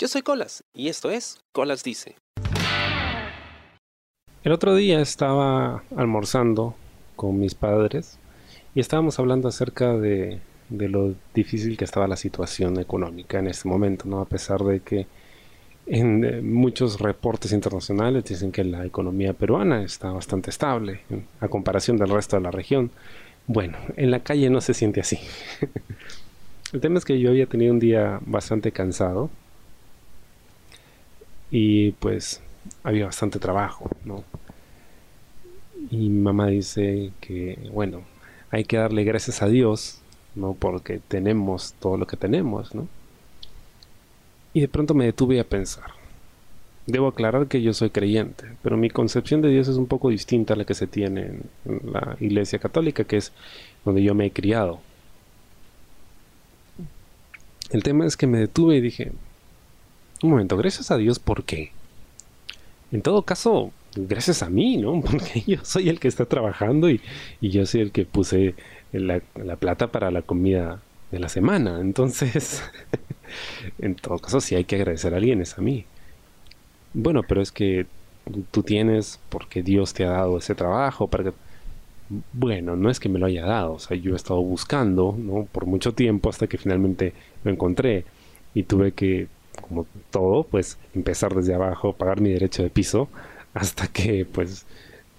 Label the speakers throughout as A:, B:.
A: Yo soy Colas y esto es Colas Dice.
B: El otro día estaba almorzando con mis padres y estábamos hablando acerca de, lo difícil que estaba la situación económica en este momento, ¿no? A pesar de que en eh, muchos reportes internacionales dicen que la economía peruana está bastante estable a comparación del resto de la región. Bueno, en la calle no se siente así. El tema es que yo había tenido un día bastante cansado y pues había bastante trabajo, ¿no? Y mi mamá dice que, bueno, hay que darle gracias a Dios, ¿no? Porque tenemos todo lo que tenemos, ¿no? Y de pronto me detuve a pensar. Debo aclarar que yo soy creyente, pero mi concepción de Dios es un poco distinta a la que se tiene en la Iglesia Católica, que es donde yo me he criado. El tema es que me detuve y dije, un momento, gracias a Dios, ¿por qué? En todo caso, gracias a mí, ¿no? Porque yo soy el que está trabajando y, yo soy el que puse la, plata para la comida de la semana. Entonces, en todo caso, si hay que agradecer a alguien, es a mí. Bueno, pero es que tú tienes porque Dios te ha dado ese trabajo, para. Bueno, no es que me lo haya dado, o sea, yo he estado buscando, ¿no? Por mucho tiempo hasta que finalmente lo encontré y tuve que como todo, pues empezar desde abajo, pagar mi derecho de piso, hasta que pues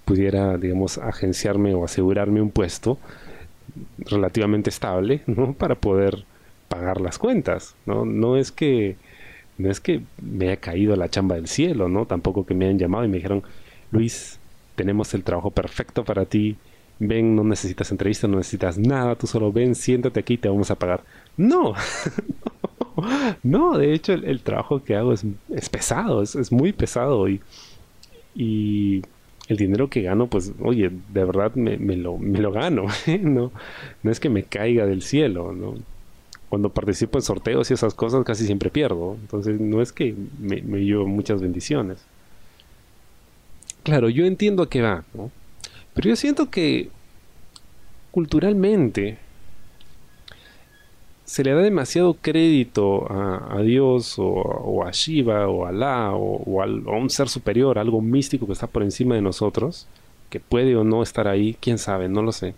B: pudiera, digamos, agenciarme o asegurarme un puesto relativamente estable, ¿no? Para poder pagar las cuentas, ¿no? No es que no es que me haya caído la chamba del cielo, ¿no? Tampoco que me hayan llamado y me dijeron, Luis, tenemos el trabajo perfecto para ti, ven, no necesitas entrevista, no necesitas nada, tú solo ven, siéntate aquí y te vamos a pagar. No, no, de hecho el, trabajo que hago es, pesado, es, muy pesado y, el dinero que gano, pues, oye, de verdad me, lo, gano, ¿eh? no, no es que me caiga del cielo, ¿no? Cuando participo en sorteos y esas cosas casi siempre pierdo, entonces no es que me, me llevo muchas bendiciones. Claro, yo entiendo a qué va. Pero yo siento que culturalmente se le da demasiado crédito a, Dios o, a Shiva o a Alá o, a un ser superior, algo místico que está por encima de nosotros, que puede o no estar ahí, quién sabe, no lo sé.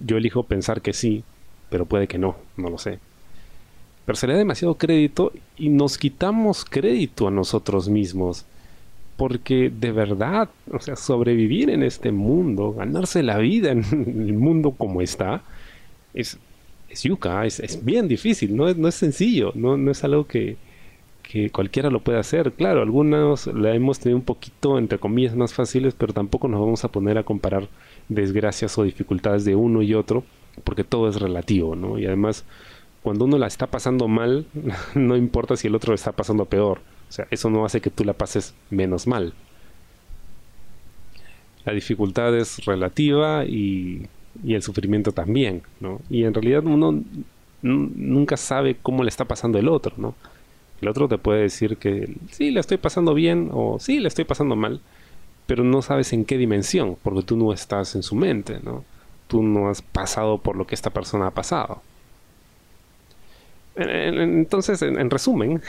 B: Yo elijo pensar que sí, pero puede que no, no lo sé. Pero se le da demasiado crédito y nos quitamos crédito a nosotros mismos. Porque de verdad, o sea, sobrevivir en este mundo, ganarse la vida en el mundo como está, es es yuca, es, bien difícil, no es, no es sencillo, no, no es algo que, cualquiera lo puede hacer. Claro, algunos la hemos tenido un poquito, entre comillas, más fáciles, pero tampoco nos vamos a poner a comparar desgracias o dificultades de uno y otro, porque todo es relativo, ¿no? Y además, cuando uno la está pasando mal, no importa si el otro está pasando peor. O sea, eso no hace que tú la pases menos mal. La dificultad es relativa y y el sufrimiento también, ¿no? Y en realidad uno nunca sabe cómo le está pasando el otro, ¿no? El otro te puede decir que sí, le estoy pasando bien o sí, le estoy pasando mal, pero no sabes en qué dimensión, porque tú no estás en su mente, ¿no? Tú no has pasado por lo que esta persona ha pasado. Entonces, en, resumen,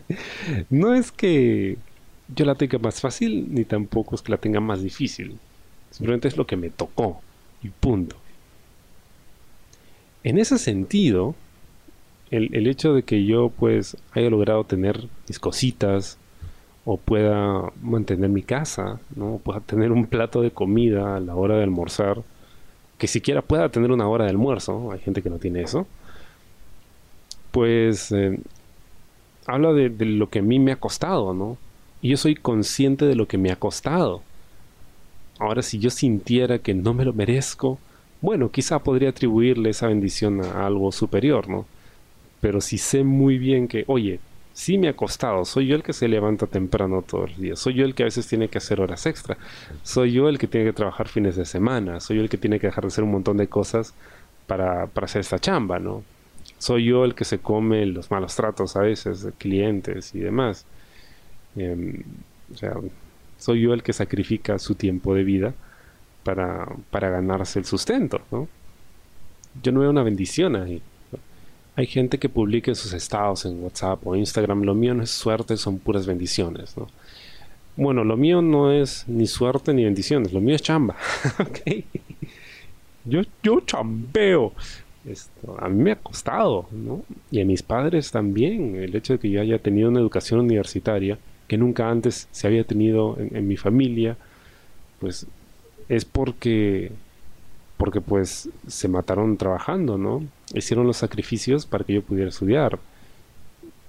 B: no es que yo la tenga más fácil, ni tampoco es que la tenga más difícil. Simplemente es lo que me tocó punto. En ese sentido, el, hecho de que yo pues haya logrado tener mis cositas o pueda mantener mi casa, ¿no? pueda tener un plato de comida a la hora de almorzar, que siquiera pueda tener una hora de almuerzo, hay gente que no tiene eso, pues eh, habla de, de, lo que a mí me ha costado, ¿no? Y yo soy consciente de lo que me ha costado. Ahora, si yo sintiera que no me lo merezco, bueno, quizá podría atribuirle esa bendición a algo superior, ¿no? Pero si sé muy bien que, oye, sí me ha costado, soy yo el que se levanta temprano todos los días, soy yo el que a veces tiene que hacer horas extra, soy yo el que tiene que trabajar fines de semana, soy yo el que tiene que dejar de hacer un montón de cosas para, para hacer esta chamba, ¿no? Soy yo el que se come los malos tratos a veces de clientes y demás. Em, o sea, soy yo el que sacrifica su tiempo de vida para, ganarse el sustento, ¿no? Yo no veo una bendición ahí. Hay gente que publica sus estados en WhatsApp o Instagram. Lo mío no es suerte, son puras bendiciones, ¿no? Bueno, lo mío no es ni suerte ni bendiciones, lo mío es chamba. Yo, yo chambeo. Esto, a mí me ha costado, ¿no? Y a mis padres también, el hecho de que yo haya tenido una educación universitaria que nunca antes se había tenido en, mi familia, pues es porque porque pues se mataron trabajando, ¿no? Hicieron los sacrificios para que yo pudiera estudiar.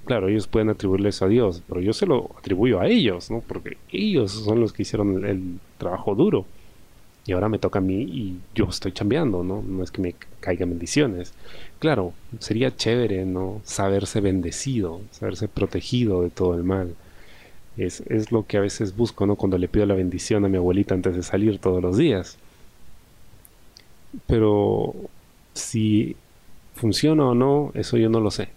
B: Claro, ellos pueden atribuirle eso a Dios, pero yo se lo atribuyo a ellos, ¿no? Porque ellos son los que hicieron el, trabajo duro. Y ahora me toca a mí y yo estoy chambeando, ¿no? No es que me caigan bendiciones. Claro, sería chévere, ¿no? Saberse bendecido, saberse protegido de todo el mal. Es, lo que a veces busco, ¿no? Cuando le pido la bendición a mi abuelita antes de salir todos los días pero si funciona o no, eso yo no lo sé.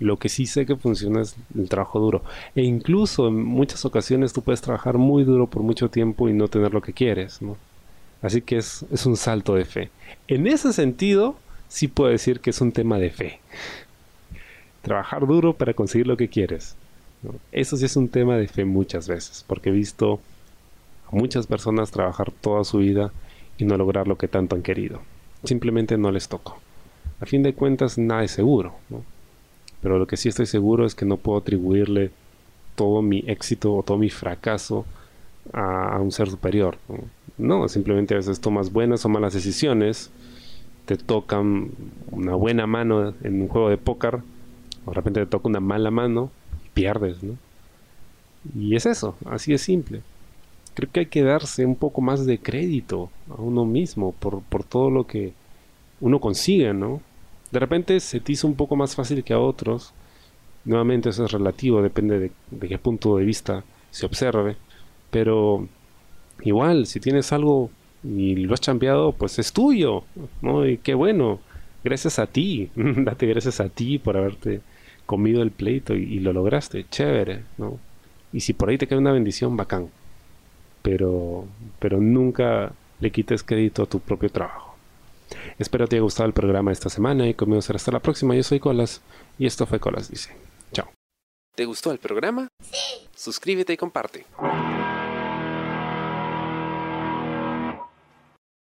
B: Lo que sí sé que funciona es el trabajo duro. E incluso en muchas ocasiones tú puedes trabajar muy duro por mucho tiempo y no tener lo que quieres, ¿no? Así que es, es un salto de fe. En ese sentido, sí puedo decir que es un tema de fe. Trabajar duro para conseguir lo que quieres. Eso sí es un tema de fe muchas veces, porque he visto a muchas personas trabajar toda su vida y no lograr lo que tanto han querido. Simplemente no les tocó. A fin de cuentas, nada es seguro. Pero lo que sí estoy seguro es que no puedo atribuirle todo mi éxito o todo mi fracaso a, un ser superior. ¿no? ¿no? simplemente a veces tomas buenas o malas decisiones, te tocan una buena mano en un juego de póker, o de repente te toca una mala mano pierdes, ¿no? Y es eso, así de simple creo que hay que darse un poco más de crédito a uno mismo por, por todo lo que uno consigue, ¿no? De repente se te hizo un poco más fácil que a otros. Nuevamente eso es relativo, depende de, de qué punto de vista se observe. Pero igual, si tienes algo y lo has chambeado, pues es tuyo, ¿no? Y qué bueno. Gracias a ti. Date gracias a ti por haberte comido el pleito y, y, lo lograste. Chévere, ¿no? Y si por ahí te cae una bendición, bacán pero, pero nunca le quites crédito a tu propio trabajo. Espero te haya gustado el programa esta semana y conmigo será hasta la próxima. Yo soy Colas y esto fue Colas Dice. Chao.
A: ¿Te gustó el programa? Sí. Suscríbete y comparte.